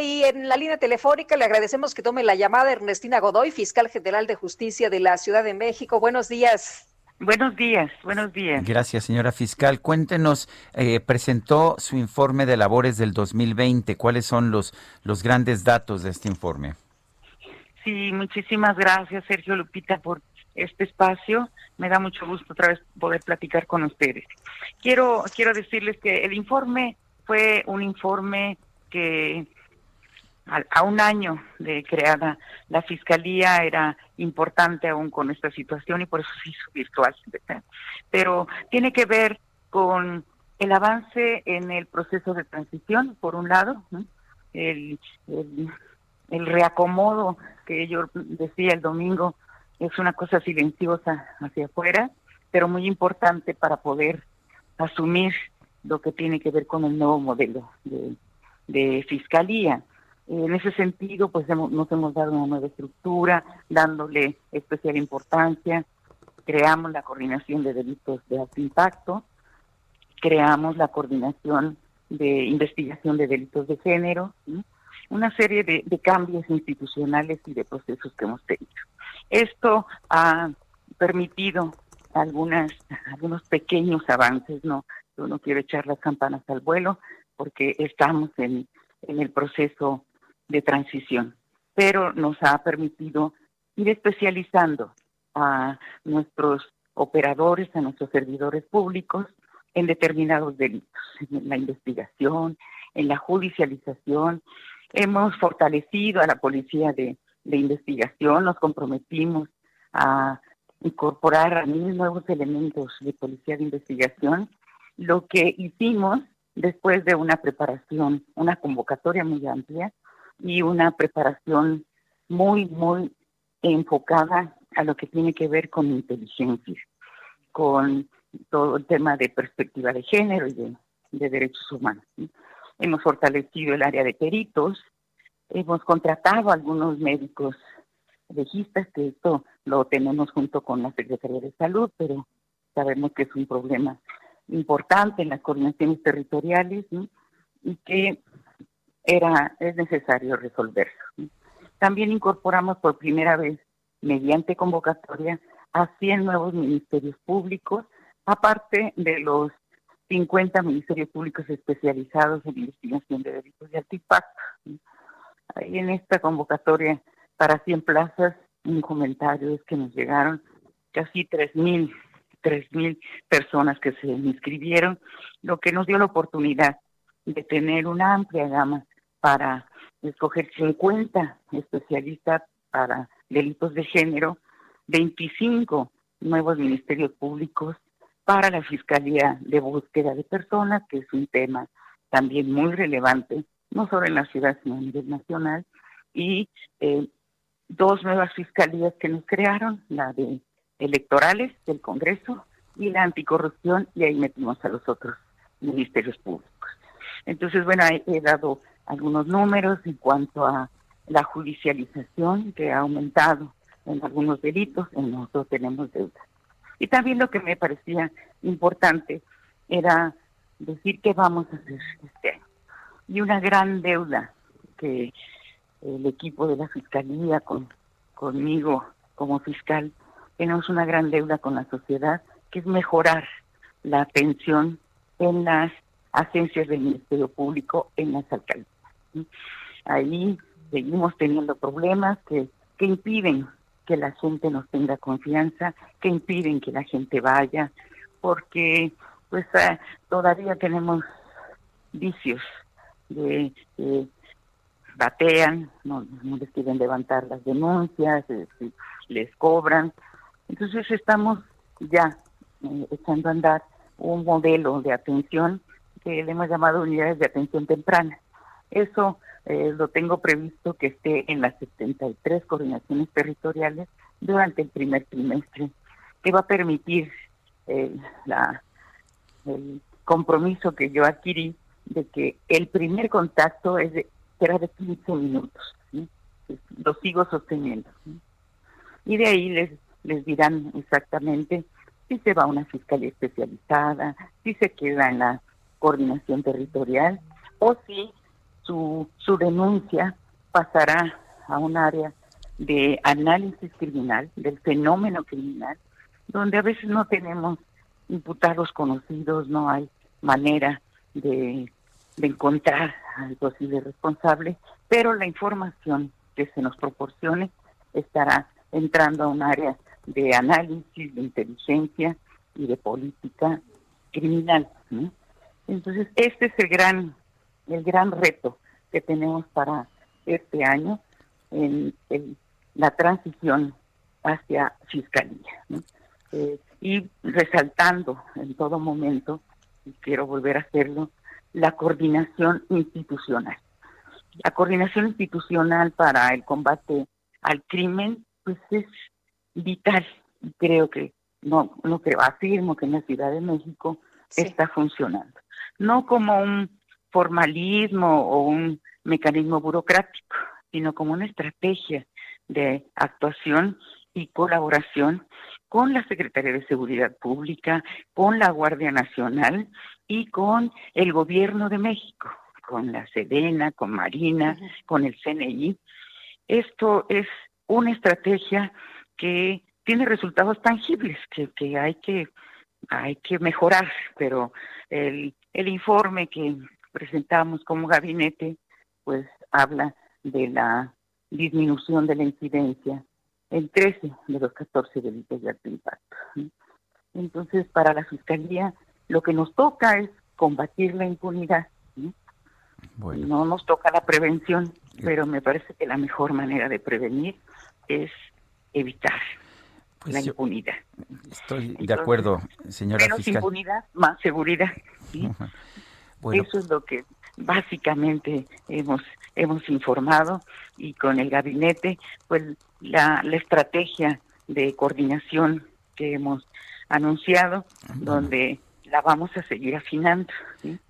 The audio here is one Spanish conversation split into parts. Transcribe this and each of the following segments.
Y en la línea telefónica le agradecemos que tome la llamada Ernestina Godoy, fiscal general de justicia de la Ciudad de México. Buenos días. Buenos días, buenos días. Gracias, señora fiscal. Cuéntenos, eh, presentó su informe de labores del 2020. ¿Cuáles son los, los grandes datos de este informe? Sí, muchísimas gracias, Sergio Lupita, por este espacio. Me da mucho gusto otra vez poder platicar con ustedes. Quiero, quiero decirles que el informe fue un informe que a, un año de creada la fiscalía era importante aún con esta situación y por eso se hizo virtual. Pero tiene que ver con el avance en el proceso de transición, por un lado, el, el, reacomodo que yo decía el domingo es una cosa silenciosa hacia afuera, pero muy importante para poder asumir lo que tiene que ver con el nuevo modelo de, de fiscalía. En ese sentido, pues nos hemos dado una nueva estructura, dándole especial importancia. Creamos la coordinación de delitos de alto impacto, creamos la coordinación de investigación de delitos de género, una serie de, cambios institucionales y de procesos que hemos tenido. Esto ha permitido algunas, algunos pequeños avances, no, yo no quiero echar las campanas al vuelo porque estamos en, en el proceso de transición, pero nos ha permitido ir especializando a nuestros operadores, a nuestros servidores públicos en determinados delitos, en la investigación, en la judicialización. Hemos fortalecido a la policía de, investigación, nos comprometimos a incorporar a nuevos elementos de policía de investigación. Lo que hicimos después de una preparación, una convocatoria muy amplia, y una preparación muy, muy enfocada a lo que tiene que ver con inteligencia, con todo el tema de perspectiva de género y de, derechos humanos. Hemos fortalecido el área de peritos, hemos contratado a algunos médicos legistas, que esto lo tenemos junto con la Secretaría de Salud, pero sabemos que es un problema importante en las coordinaciones territoriales y que era es necesario resolverlo. También incorporamos por primera vez, mediante convocatoria, a 100 nuevos ministerios públicos, aparte de los 50 ministerios públicos especializados en investigación de delitos de alto impacto. Ahí en esta convocatoria para 100 plazas, un comentario es que nos llegaron casi 3.000 3.000 personas que se inscribieron, lo que nos dio la oportunidad de tener una amplia gama para escoger 50 especialistas para delitos de género, 25 nuevos ministerios públicos para la Fiscalía de Búsqueda de Personas, que es un tema también muy relevante, no solo en la ciudad, sino a nivel nacional, y eh, dos nuevas fiscalías que nos crearon, la de electorales del Congreso y la anticorrupción, y ahí metimos a los otros ministerios públicos. Entonces, bueno, he dado algunos números en cuanto a la judicialización que ha aumentado en algunos delitos, en nosotros tenemos deuda. Y también lo que me parecía importante era decir qué vamos a hacer este año. Y una gran deuda que el equipo de la Fiscalía, con, conmigo como fiscal, tenemos una gran deuda con la sociedad, que es mejorar la atención en las agencias del Ministerio Público, en las alcaldías. Ahí seguimos teniendo problemas que, que impiden que la gente nos tenga confianza, que impiden que la gente vaya, porque pues ah, todavía tenemos vicios de, batean, no, les quieren levantar las denuncias, les cobran. Entonces estamos ya eh, echando a andar un modelo de atención que le hemos llamado unidades de atención temprana. Eso eh, lo tengo previsto que esté en las 73 coordinaciones territoriales durante el primer trimestre, que va a permitir eh, el compromiso que yo adquirí de que el primer contacto es de, será de 15 minutos. Lo sigo sosteniendo. Y de ahí les, les dirán exactamente si se va a una fiscalía especializada, si se queda en la coordinación territorial o si su, su denuncia pasará a un área de análisis criminal, del fenómeno criminal, donde a veces no tenemos imputados conocidos, no hay manera de, de encontrar al posible responsable, pero la información que se nos proporcione estará entrando a un área de análisis, de inteligencia y de política criminal. Entonces, este es el gran, el gran reto que tenemos para este año en, la transición hacia fiscalía. Eh, y resaltando en todo momento, y quiero volver a hacerlo, la coordinación institucional. La coordinación institucional para el combate al crimen, pues es vital. Creo que, no, no creo, afirmo que en la Ciudad de México está funcionando. No como un formalismo o un mecanismo burocrático, sino como una estrategia de actuación y colaboración con la Secretaría de Seguridad Pública, con la Guardia Nacional y con el Gobierno de México, con la Sedena, con Marina, con el CNI. Esto es una estrategia que tiene resultados tangibles que, que hay que hay que mejorar, pero el, el informe que presentamos como gabinete pues habla de la disminución de la incidencia en 13 de los 14 delitos de alto impacto. Entonces, para la Fiscalía, lo que nos toca es combatir la impunidad. No nos toca la prevención, pero me parece que la mejor manera de prevenir es evitar pues la impunidad. Estoy de acuerdo, señora menos impunidad, más seguridad. Eso es lo que básicamente hemos hemos informado y con el gabinete, pues la, la estrategia de coordinación que hemos anunciado, donde la vamos a seguir afinando.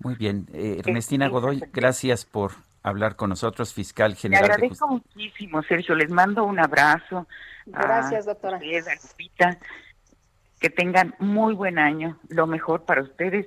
Muy bien. Eh, Ernestina Godoy, gracias por hablar con nosotros, fiscal general. Le agradezco muchísimo, Sergio. Les mando un abrazo. Gracias, doctora. Que tengan muy buen año. Lo mejor para ustedes.